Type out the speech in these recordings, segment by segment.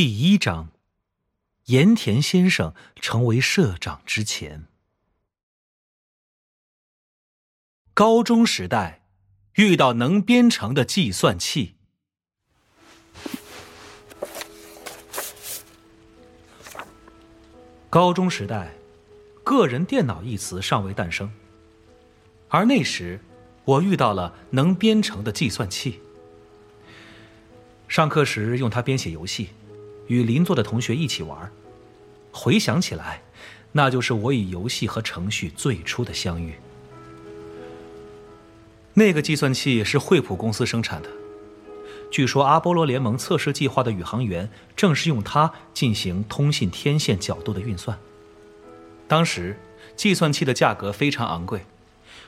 第一章：盐田先生成为社长之前，高中时代遇到能编程的计算器。高中时代，个人电脑一词尚未诞生，而那时我遇到了能编程的计算器。上课时用它编写游戏。与邻座的同学一起玩，回想起来，那就是我与游戏和程序最初的相遇。那个计算器是惠普公司生产的，据说阿波罗联盟测试计划的宇航员正是用它进行通信天线角度的运算。当时，计算器的价格非常昂贵，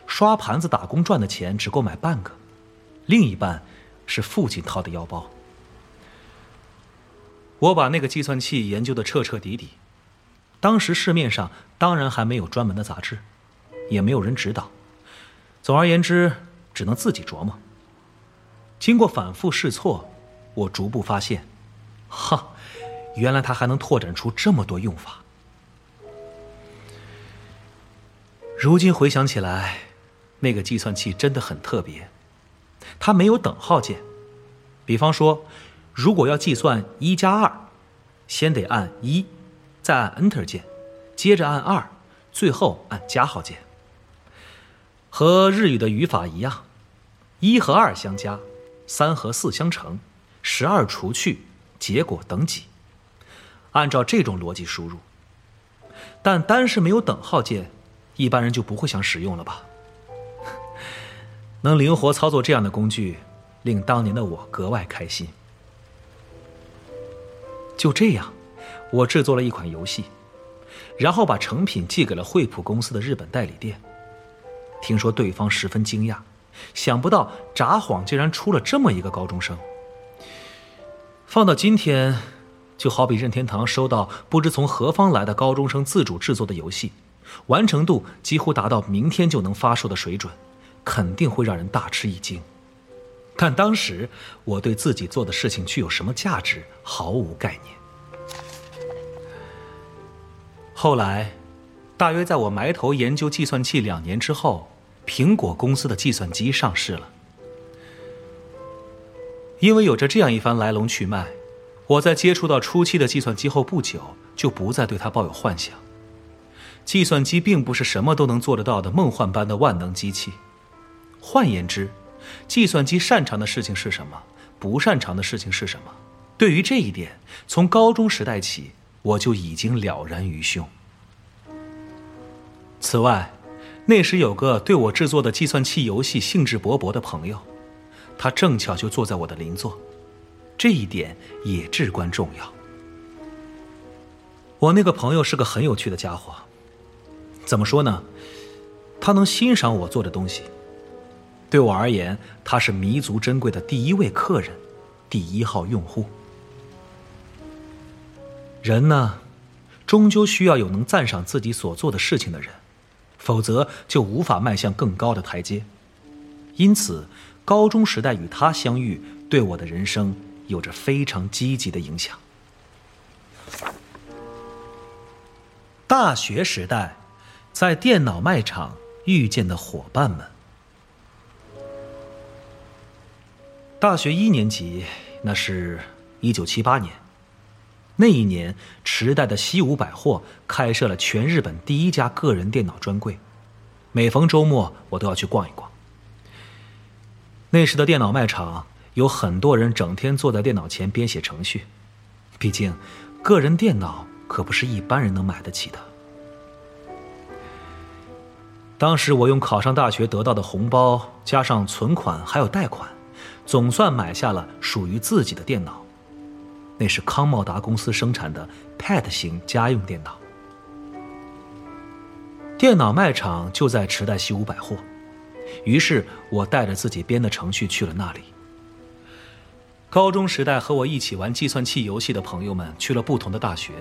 刷盘子打工赚的钱只够买半个，另一半是父亲掏的腰包。我把那个计算器研究的彻彻底底，当时市面上当然还没有专门的杂志，也没有人指导。总而言之，只能自己琢磨。经过反复试错，我逐步发现，哈，原来它还能拓展出这么多用法。如今回想起来，那个计算器真的很特别，它没有等号键，比方说。如果要计算一加二，先得按一，再按 Enter 键，接着按二，最后按加号键。和日语的语法一样，一和二相加，三和四相乘，十二除去，结果等几？按照这种逻辑输入。但单是没有等号键，一般人就不会想使用了吧？能灵活操作这样的工具，令当年的我格外开心。就这样，我制作了一款游戏，然后把成品寄给了惠普公司的日本代理店。听说对方十分惊讶，想不到札幌竟然出了这么一个高中生。放到今天，就好比任天堂收到不知从何方来的高中生自主制作的游戏，完成度几乎达到明天就能发售的水准，肯定会让人大吃一惊。但当时我对自己做的事情具有什么价值毫无概念。后来，大约在我埋头研究计算器两年之后，苹果公司的计算机上市了。因为有着这样一番来龙去脉，我在接触到初期的计算机后不久，就不再对它抱有幻想。计算机并不是什么都能做得到的梦幻般的万能机器。换言之，计算机擅长的事情是什么？不擅长的事情是什么？对于这一点，从高中时代起，我就已经了然于胸。此外，那时有个对我制作的计算器游戏兴致勃勃的朋友，他正巧就坐在我的邻座，这一点也至关重要。我那个朋友是个很有趣的家伙，怎么说呢？他能欣赏我做的东西。对我而言，他是弥足珍贵的第一位客人，第一号用户。人呢，终究需要有能赞赏自己所做的事情的人，否则就无法迈向更高的台阶。因此，高中时代与他相遇，对我的人生有着非常积极的影响。大学时代，在电脑卖场遇见的伙伴们。大学一年级，那是一九七八年。那一年，池袋的西武百货开设了全日本第一家个人电脑专柜，每逢周末我都要去逛一逛。那时的电脑卖场有很多人整天坐在电脑前编写程序，毕竟个人电脑可不是一般人能买得起的。当时我用考上大学得到的红包，加上存款还有贷款。总算买下了属于自己的电脑，那是康茂达公司生产的 Pad 型家用电脑。电脑卖场就在池袋西武百货，于是我带着自己编的程序去了那里。高中时代和我一起玩计算器游戏的朋友们去了不同的大学，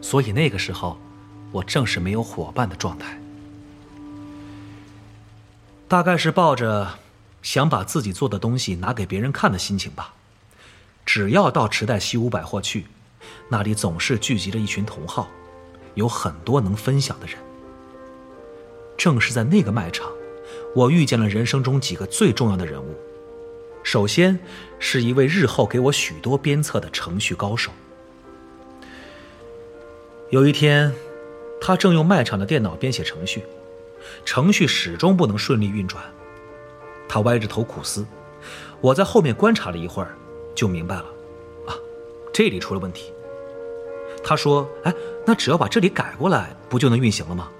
所以那个时候，我正是没有伙伴的状态，大概是抱着。想把自己做的东西拿给别人看的心情吧。只要到池袋西武百货去，那里总是聚集着一群同好，有很多能分享的人。正是在那个卖场，我遇见了人生中几个最重要的人物。首先，是一位日后给我许多鞭策的程序高手。有一天，他正用卖场的电脑编写程序，程序始终不能顺利运转。他歪着头苦思，我在后面观察了一会儿，就明白了，啊，这里出了问题。他说：“哎，那只要把这里改过来，不就能运行了吗？”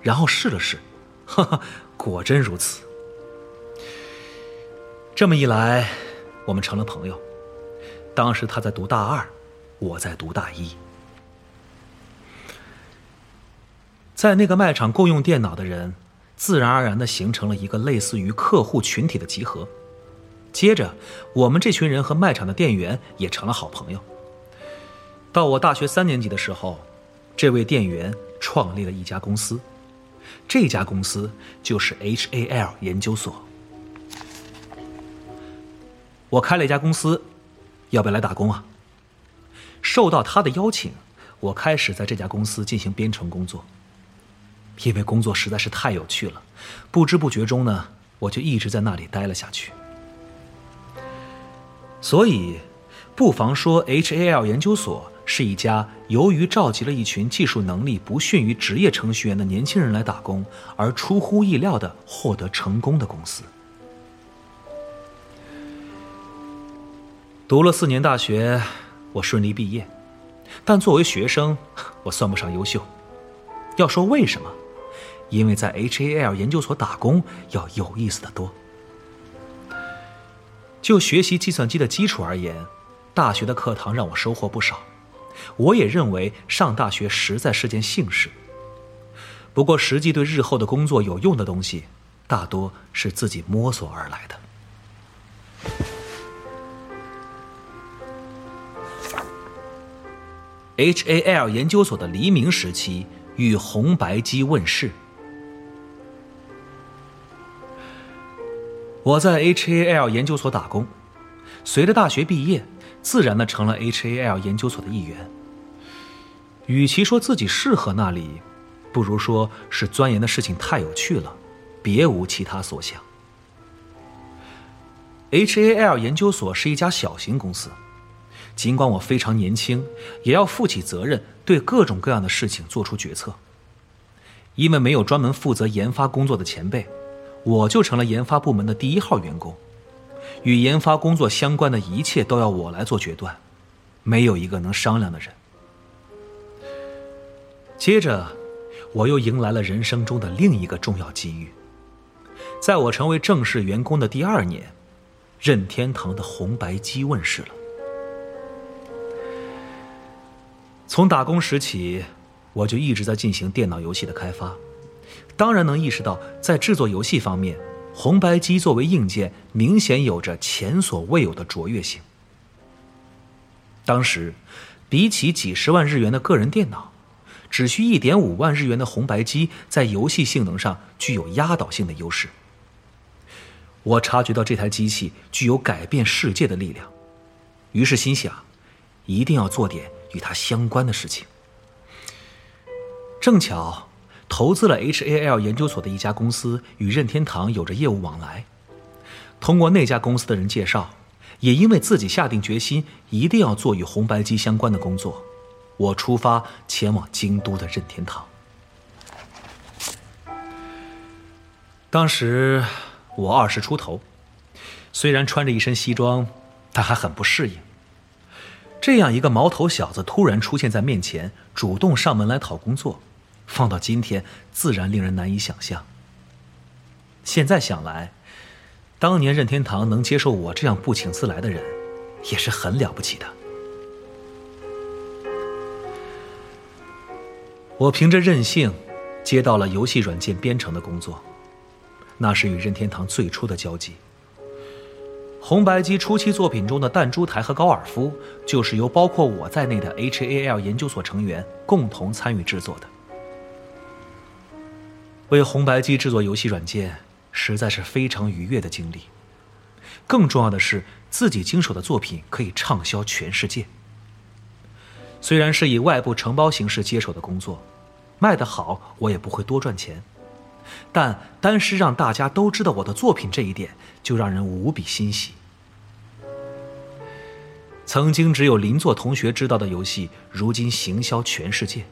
然后试了试，哈哈，果真如此。这么一来，我们成了朋友。当时他在读大二，我在读大一。在那个卖场共用电脑的人，自然而然的形成了一个类似于客户群体的集合。接着，我们这群人和卖场的店员也成了好朋友。到我大学三年级的时候，这位店员创立了一家公司，这家公司就是 HAL 研究所。我开了一家公司，要不要来打工啊？受到他的邀请，我开始在这家公司进行编程工作。因为工作实在是太有趣了，不知不觉中呢，我就一直在那里待了下去。所以，不妨说，HAL 研究所是一家由于召集了一群技术能力不逊于职业程序员的年轻人来打工，而出乎意料的获得成功的公司。读了四年大学，我顺利毕业，但作为学生，我算不上优秀。要说为什么，因为在 HAL 研究所打工要有意思的多。就学习计算机的基础而言，大学的课堂让我收获不少。我也认为上大学实在是件幸事。不过，实际对日后的工作有用的东西，大多是自己摸索而来的。HAL 研究所的黎明时期与红白机问世。我在 HAL 研究所打工，随着大学毕业，自然的成了 HAL 研究所的一员。与其说自己适合那里，不如说是钻研的事情太有趣了，别无其他所想。HAL 研究所是一家小型公司。尽管我非常年轻，也要负起责任，对各种各样的事情做出决策。因为没有专门负责研发工作的前辈，我就成了研发部门的第一号员工。与研发工作相关的一切都要我来做决断，没有一个能商量的人。接着，我又迎来了人生中的另一个重要机遇。在我成为正式员工的第二年，任天堂的红白机问世了。从打工时起，我就一直在进行电脑游戏的开发，当然能意识到，在制作游戏方面，红白机作为硬件，明显有着前所未有的卓越性。当时，比起几十万日元的个人电脑，只需一点五万日元的红白机，在游戏性能上具有压倒性的优势。我察觉到这台机器具有改变世界的力量，于是心想，一定要做点。与它相关的事情，正巧投资了 HAL 研究所的一家公司与任天堂有着业务往来。通过那家公司的人介绍，也因为自己下定决心一定要做与红白机相关的工作，我出发前往京都的任天堂。当时我二十出头，虽然穿着一身西装，但还很不适应。这样一个毛头小子突然出现在面前，主动上门来讨工作，放到今天自然令人难以想象。现在想来，当年任天堂能接受我这样不请自来的人，也是很了不起的。我凭着任性，接到了游戏软件编程的工作，那是与任天堂最初的交集。红白机初期作品中的弹珠台和高尔夫，就是由包括我在内的 HAL 研究所成员共同参与制作的。为红白机制作游戏软件，实在是非常愉悦的经历。更重要的是，自己经手的作品可以畅销全世界。虽然是以外部承包形式接手的工作，卖得好我也不会多赚钱，但单是让大家都知道我的作品这一点，就让人无比欣喜。曾经只有邻座同学知道的游戏，如今行销全世界，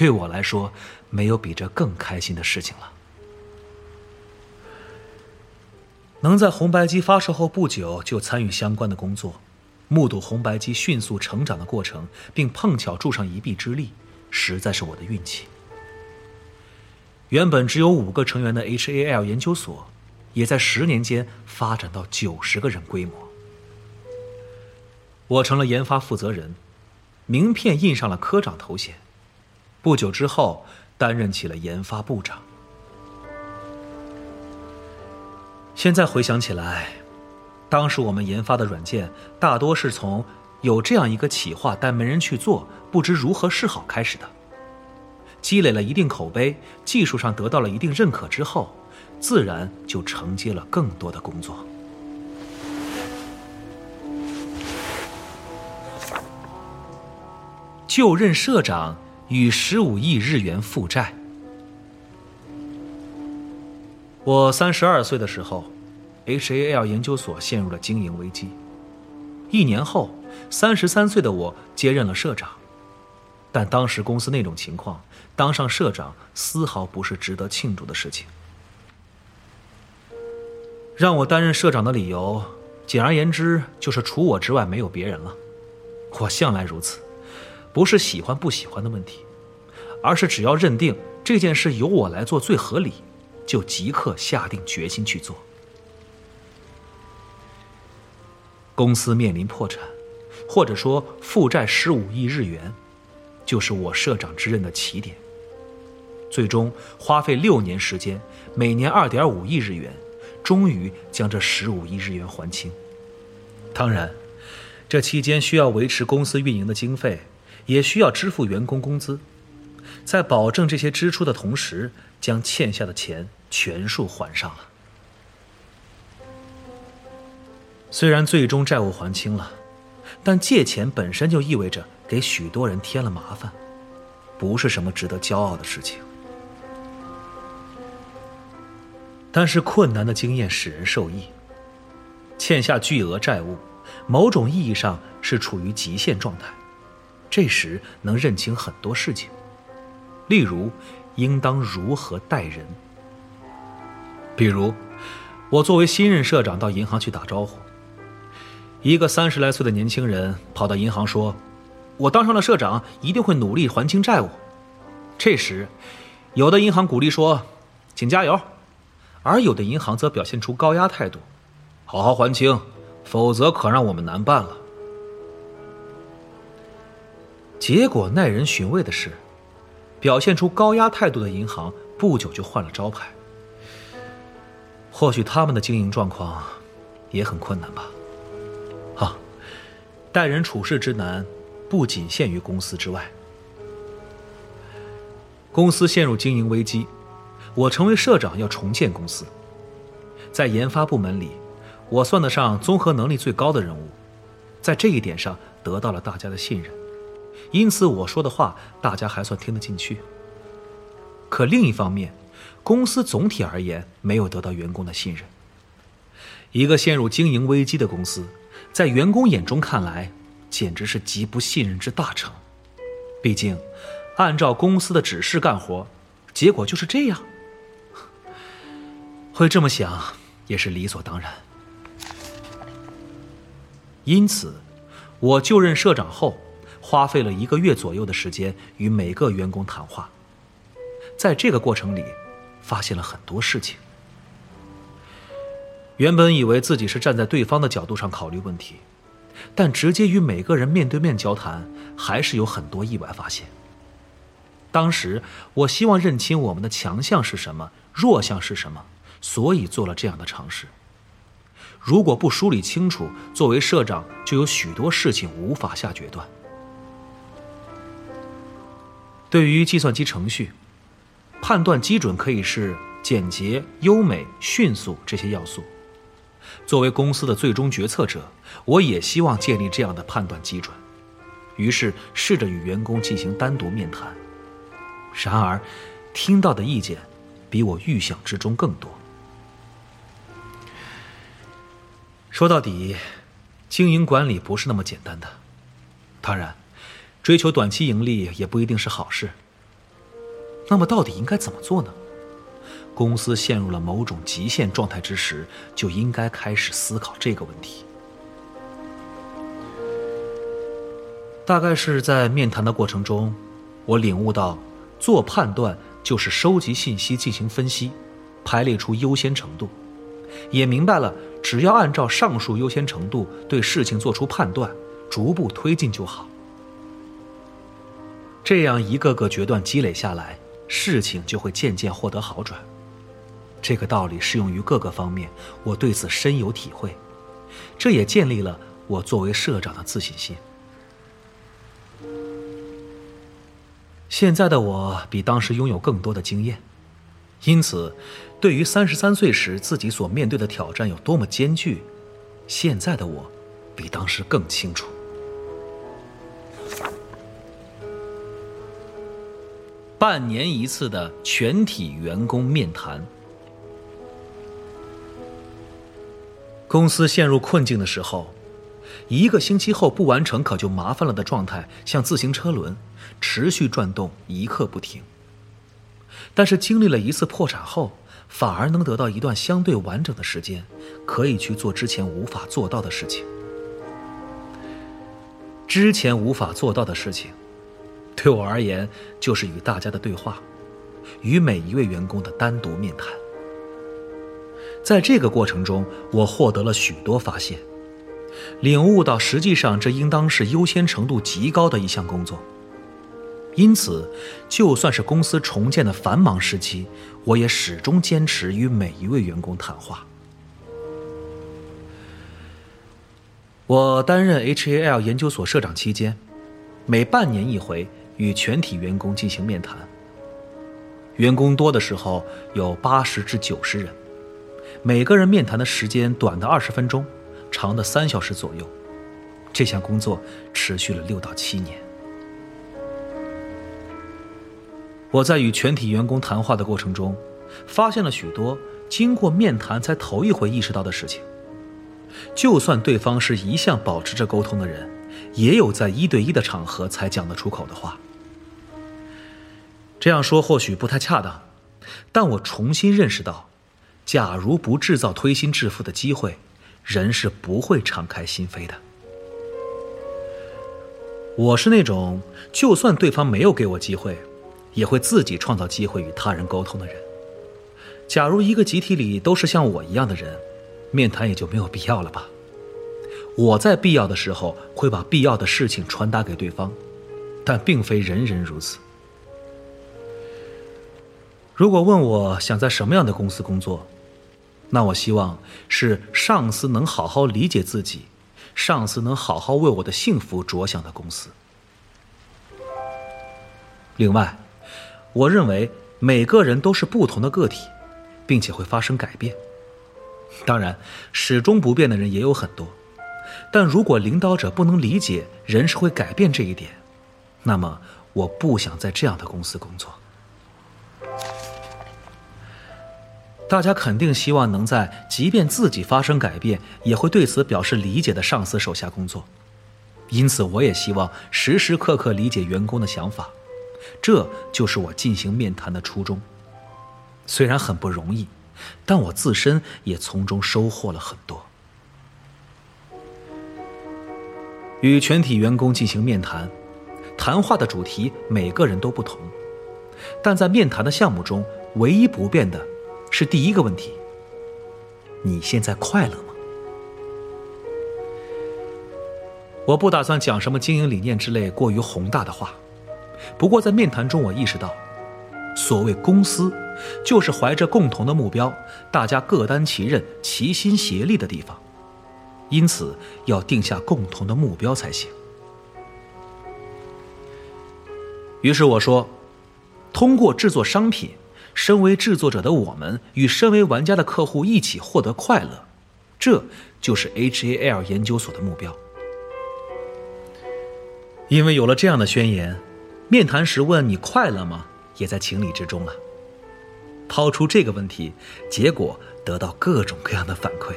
对我来说，没有比这更开心的事情了。能在红白机发售后不久就参与相关的工作，目睹红白机迅速成长的过程，并碰巧助上一臂之力，实在是我的运气。原本只有五个成员的 HAL 研究所，也在十年间发展到九十个人规模。我成了研发负责人，名片印上了科长头衔。不久之后，担任起了研发部长。现在回想起来，当时我们研发的软件大多是从有这样一个企划但没人去做，不知如何是好开始的。积累了一定口碑，技术上得到了一定认可之后，自然就承接了更多的工作。就任社长与十五亿日元负债。我三十二岁的时候，HAL 研究所陷入了经营危机。一年后，三十三岁的我接任了社长。但当时公司那种情况，当上社长丝毫不是值得庆祝的事情。让我担任社长的理由，简而言之就是除我之外没有别人了。我向来如此。不是喜欢不喜欢的问题，而是只要认定这件事由我来做最合理，就即刻下定决心去做。公司面临破产，或者说负债十五亿日元，就是我社长之任的起点。最终花费六年时间，每年二点五亿日元，终于将这十五亿日元还清。当然，这期间需要维持公司运营的经费。也需要支付员工工资，在保证这些支出的同时，将欠下的钱全数还上了。虽然最终债务还清了，但借钱本身就意味着给许多人添了麻烦，不是什么值得骄傲的事情。但是困难的经验使人受益，欠下巨额债务，某种意义上是处于极限状态。这时能认清很多事情，例如应当如何待人。比如，我作为新任社长到银行去打招呼，一个三十来岁的年轻人跑到银行说：“我当上了社长，一定会努力还清债务。”这时，有的银行鼓励说：“请加油。”而有的银行则表现出高压态度：“好好还清，否则可让我们难办了。”结果耐人寻味的是，表现出高压态度的银行不久就换了招牌。或许他们的经营状况也很困难吧。啊，待人处事之难，不仅限于公司之外。公司陷入经营危机，我成为社长要重建公司。在研发部门里，我算得上综合能力最高的人物，在这一点上得到了大家的信任。因此，我说的话大家还算听得进去。可另一方面，公司总体而言没有得到员工的信任。一个陷入经营危机的公司，在员工眼中看来，简直是极不信任之大成。毕竟，按照公司的指示干活，结果就是这样。会这么想也是理所当然。因此，我就任社长后。花费了一个月左右的时间与每个员工谈话，在这个过程里，发现了很多事情。原本以为自己是站在对方的角度上考虑问题，但直接与每个人面对面交谈，还是有很多意外发现。当时我希望认清我们的强项是什么，弱项是什么，所以做了这样的尝试。如果不梳理清楚，作为社长就有许多事情无法下决断。对于计算机程序，判断基准可以是简洁、优美、迅速这些要素。作为公司的最终决策者，我也希望建立这样的判断基准。于是试着与员工进行单独面谈。然而，听到的意见比我预想之中更多。说到底，经营管理不是那么简单的。当然，追求短期盈利也不一定是好事。那么，到底应该怎么做呢？公司陷入了某种极限状态之时，就应该开始思考这个问题。大概是在面谈的过程中，我领悟到，做判断就是收集信息进行分析，排列出优先程度，也明白了，只要按照上述优先程度对事情做出判断，逐步推进就好。这样一个个决断积累下来，事情就会渐渐获得好转。这个道理适用于各个方面，我对此深有体会，这也建立了我作为社长的自信心。现在的我比当时拥有更多的经验，因此，对于三十三岁时自己所面对的挑战有多么艰巨，现在的我比当时更清楚。半年一次的全体员工面谈。公司陷入困境的时候，一个星期后不完成可就麻烦了的状态，像自行车轮，持续转动一刻不停。但是经历了一次破产后，反而能得到一段相对完整的时间，可以去做之前无法做到的事情。之前无法做到的事情，对我而言就是与大家的对话，与每一位员工的单独面谈。在这个过程中，我获得了许多发现，领悟到实际上这应当是优先程度极高的一项工作。因此，就算是公司重建的繁忙时期，我也始终坚持与每一位员工谈话。我担任 HAL 研究所社长期间，每半年一回与全体员工进行面谈。员工多的时候有八十至九十人。每个人面谈的时间短的二十分钟，长的三小时左右。这项工作持续了六到七年。我在与全体员工谈话的过程中，发现了许多经过面谈才头一回意识到的事情。就算对方是一向保持着沟通的人，也有在一对一的场合才讲得出口的话。这样说或许不太恰当，但我重新认识到。假如不制造推心置腹的机会，人是不会敞开心扉的。我是那种就算对方没有给我机会，也会自己创造机会与他人沟通的人。假如一个集体里都是像我一样的人，面谈也就没有必要了吧？我在必要的时候会把必要的事情传达给对方，但并非人人如此。如果问我想在什么样的公司工作？那我希望是上司能好好理解自己，上司能好好为我的幸福着想的公司。另外，我认为每个人都是不同的个体，并且会发生改变。当然，始终不变的人也有很多，但如果领导者不能理解人是会改变这一点，那么我不想在这样的公司工作。大家肯定希望能在即便自己发生改变，也会对此表示理解的上司手下工作，因此我也希望时时刻刻理解员工的想法，这就是我进行面谈的初衷。虽然很不容易，但我自身也从中收获了很多。与全体员工进行面谈，谈话的主题每个人都不同，但在面谈的项目中，唯一不变的。是第一个问题。你现在快乐吗？我不打算讲什么经营理念之类过于宏大的话。不过在面谈中，我意识到，所谓公司，就是怀着共同的目标，大家各担其任、齐心协力的地方。因此，要定下共同的目标才行。于是我说，通过制作商品。身为制作者的我们与身为玩家的客户一起获得快乐，这就是 HAL 研究所的目标。因为有了这样的宣言，面谈时问你快乐吗，也在情理之中了。抛出这个问题，结果得到各种各样的反馈。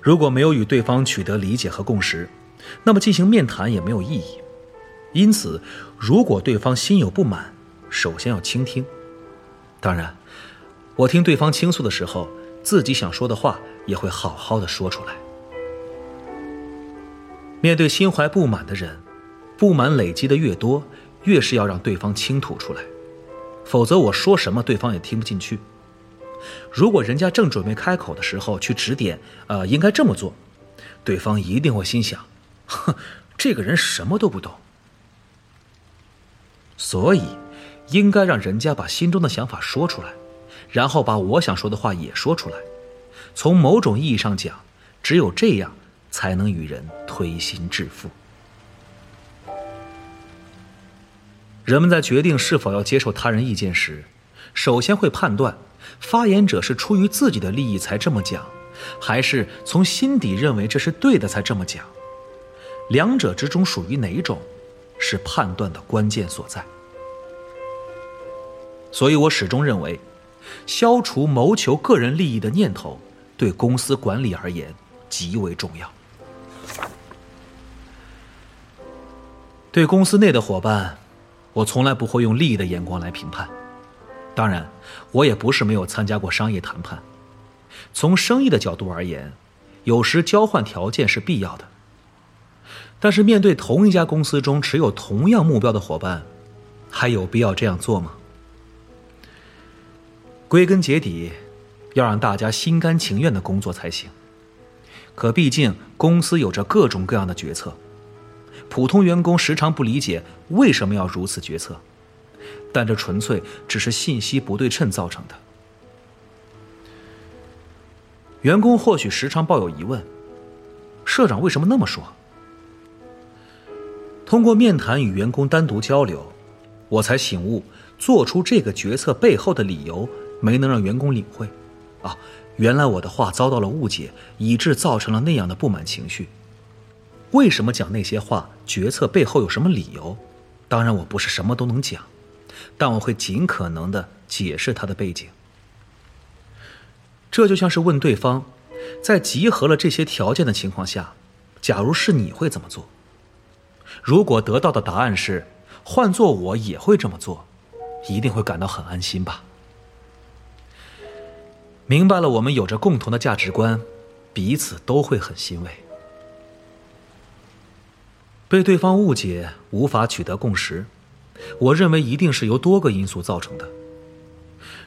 如果没有与对方取得理解和共识，那么进行面谈也没有意义。因此，如果对方心有不满，首先要倾听。当然，我听对方倾诉的时候，自己想说的话也会好好的说出来。面对心怀不满的人，不满累积的越多，越是要让对方倾吐出来，否则我说什么对方也听不进去。如果人家正准备开口的时候去指点，呃，应该这么做，对方一定会心想：哼，这个人什么都不懂。所以，应该让人家把心中的想法说出来，然后把我想说的话也说出来。从某种意义上讲，只有这样。才能与人推心置腹。人们在决定是否要接受他人意见时，首先会判断发言者是出于自己的利益才这么讲，还是从心底认为这是对的才这么讲。两者之中属于哪种，是判断的关键所在。所以我始终认为，消除谋求个人利益的念头，对公司管理而言极为重要。对公司内的伙伴，我从来不会用利益的眼光来评判。当然，我也不是没有参加过商业谈判。从生意的角度而言，有时交换条件是必要的。但是，面对同一家公司中持有同样目标的伙伴，还有必要这样做吗？归根结底，要让大家心甘情愿的工作才行。可毕竟，公司有着各种各样的决策。普通员工时常不理解为什么要如此决策，但这纯粹只是信息不对称造成的。员工或许时常抱有疑问：社长为什么那么说？通过面谈与员工单独交流，我才醒悟，做出这个决策背后的理由没能让员工领会。啊，原来我的话遭到了误解，以致造成了那样的不满情绪。为什么讲那些话？决策背后有什么理由？当然，我不是什么都能讲，但我会尽可能的解释它的背景。这就像是问对方，在集合了这些条件的情况下，假如是你会怎么做？如果得到的答案是换做我也会这么做，一定会感到很安心吧？明白了，我们有着共同的价值观，彼此都会很欣慰。被对方误解，无法取得共识，我认为一定是由多个因素造成的。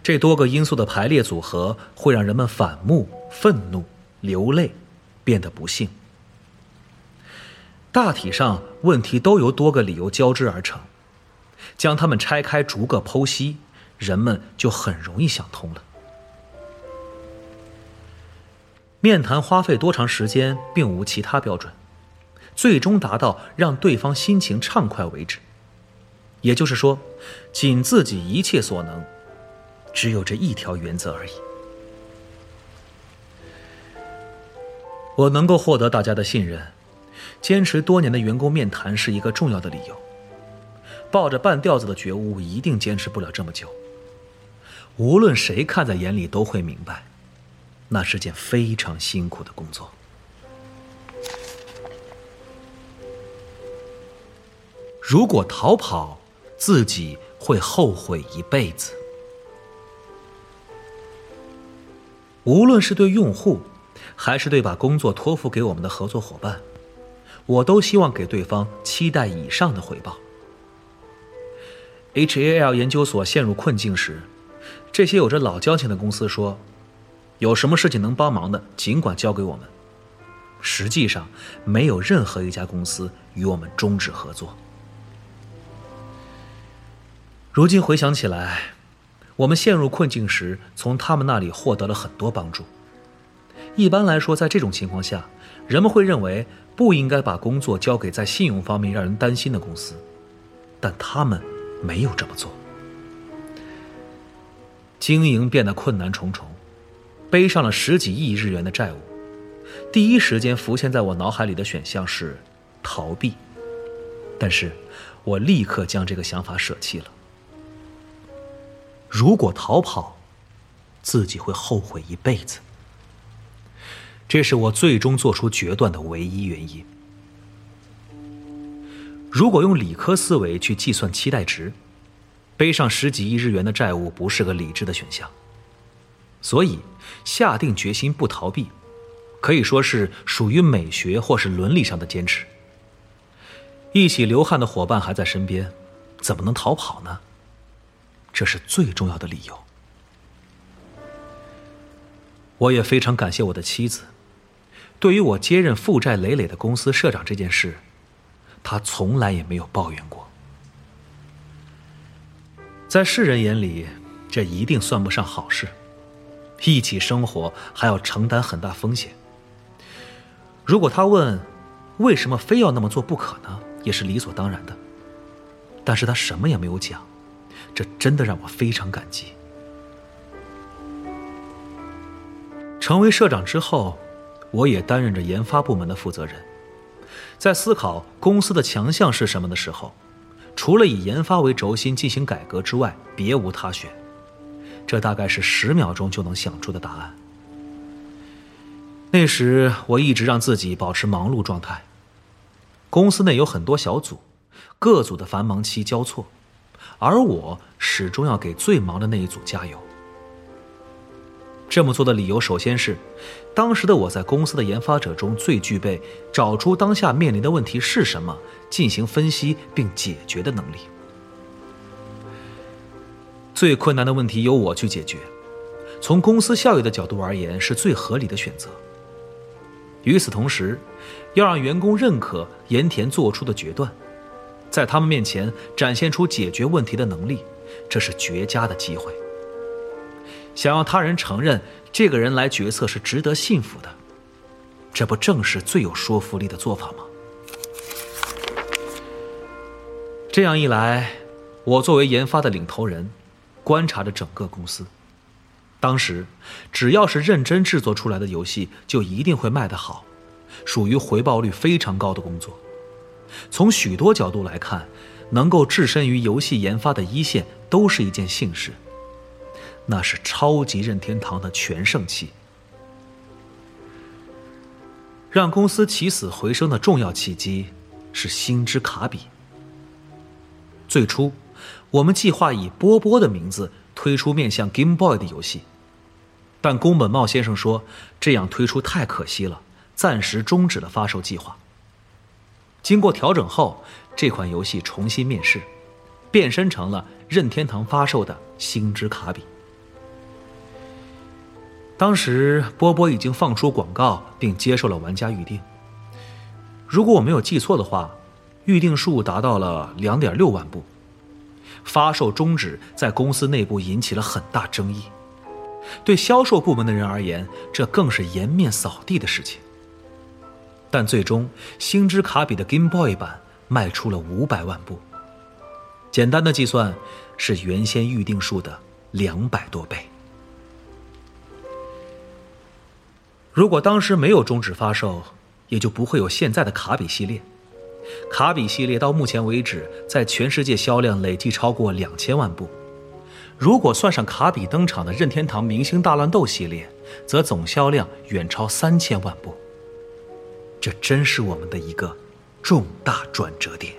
这多个因素的排列组合，会让人们反目、愤怒、流泪，变得不幸。大体上，问题都由多个理由交织而成，将它们拆开，逐个剖析，人们就很容易想通了。面谈花费多长时间，并无其他标准。最终达到让对方心情畅快为止，也就是说，尽自己一切所能，只有这一条原则而已。我能够获得大家的信任，坚持多年的员工面谈是一个重要的理由。抱着半吊子的觉悟，一定坚持不了这么久。无论谁看在眼里，都会明白，那是件非常辛苦的工作。如果逃跑，自己会后悔一辈子。无论是对用户，还是对把工作托付给我们的合作伙伴，我都希望给对方期待以上的回报。HAL 研究所陷入困境时，这些有着老交情的公司说：“有什么事情能帮忙的，尽管交给我们。”实际上，没有任何一家公司与我们终止合作。如今回想起来，我们陷入困境时，从他们那里获得了很多帮助。一般来说，在这种情况下，人们会认为不应该把工作交给在信用方面让人担心的公司，但他们没有这么做。经营变得困难重重，背上了十几亿日元的债务，第一时间浮现在我脑海里的选项是逃避。但是，我立刻将这个想法舍弃了。如果逃跑，自己会后悔一辈子。这是我最终做出决断的唯一原因。如果用理科思维去计算期待值，背上十几亿日元的债务不是个理智的选项。所以，下定决心不逃避，可以说是属于美学或是伦理上的坚持。一起流汗的伙伴还在身边，怎么能逃跑呢？这是最重要的理由。我也非常感谢我的妻子，对于我接任负债累累的公司社长这件事。她从来也没有抱怨过，在世人眼里，这一定算不上好事。一起生活还要承担很大风险。如果他问为什么非要那么做不可呢？也是理所当然的。但是他什么也没有讲，这真的让我非常感激。成为社长之后，我也担任着研发部门的负责人。在思考公司的强项是什么的时候，除了以研发为轴心进行改革之外，别无他选。这大概是十秒钟就能想出的答案。那时我一直让自己保持忙碌状态。公司内有很多小组，各组的繁忙期交错，而我始终要给最忙的那一组加油。这么做的理由，首先是，当时的我在公司的研发者中最具备找出当下面临的问题是什么，进行分析并解决的能力。最困难的问题由我去解决，从公司效益的角度而言是最合理的选择。与此同时，要让员工认可盐田做出的决断，在他们面前展现出解决问题的能力，这是绝佳的机会。想要他人承认这个人来决策是值得信服的，这不正是最有说服力的做法吗？这样一来，我作为研发的领头人，观察着整个公司。当时，只要是认真制作出来的游戏，就一定会卖得好，属于回报率非常高的工作。从许多角度来看，能够置身于游戏研发的一线，都是一件幸事。那是超级任天堂的全盛期，让公司起死回生的重要契机是星之卡比。最初，我们计划以波波的名字推出面向 Game Boy 的游戏，但宫本茂先生说这样推出太可惜了，暂时终止了发售计划。经过调整后，这款游戏重新面世，变身成了任天堂发售的星之卡比。当时波波已经放出广告，并接受了玩家预定。如果我没有记错的话，预定数达到了两点六万部。发售终止在公司内部引起了很大争议，对销售部门的人而言，这更是颜面扫地的事情。但最终，星之卡比的 Game Boy 版卖出了五百万部，简单的计算是原先预定数的两百多倍。如果当时没有终止发售，也就不会有现在的卡比系列。卡比系列到目前为止，在全世界销量累计超过两千万部。如果算上卡比登场的任天堂明星大乱斗系列，则总销量远超三千万部。这真是我们的一个重大转折点。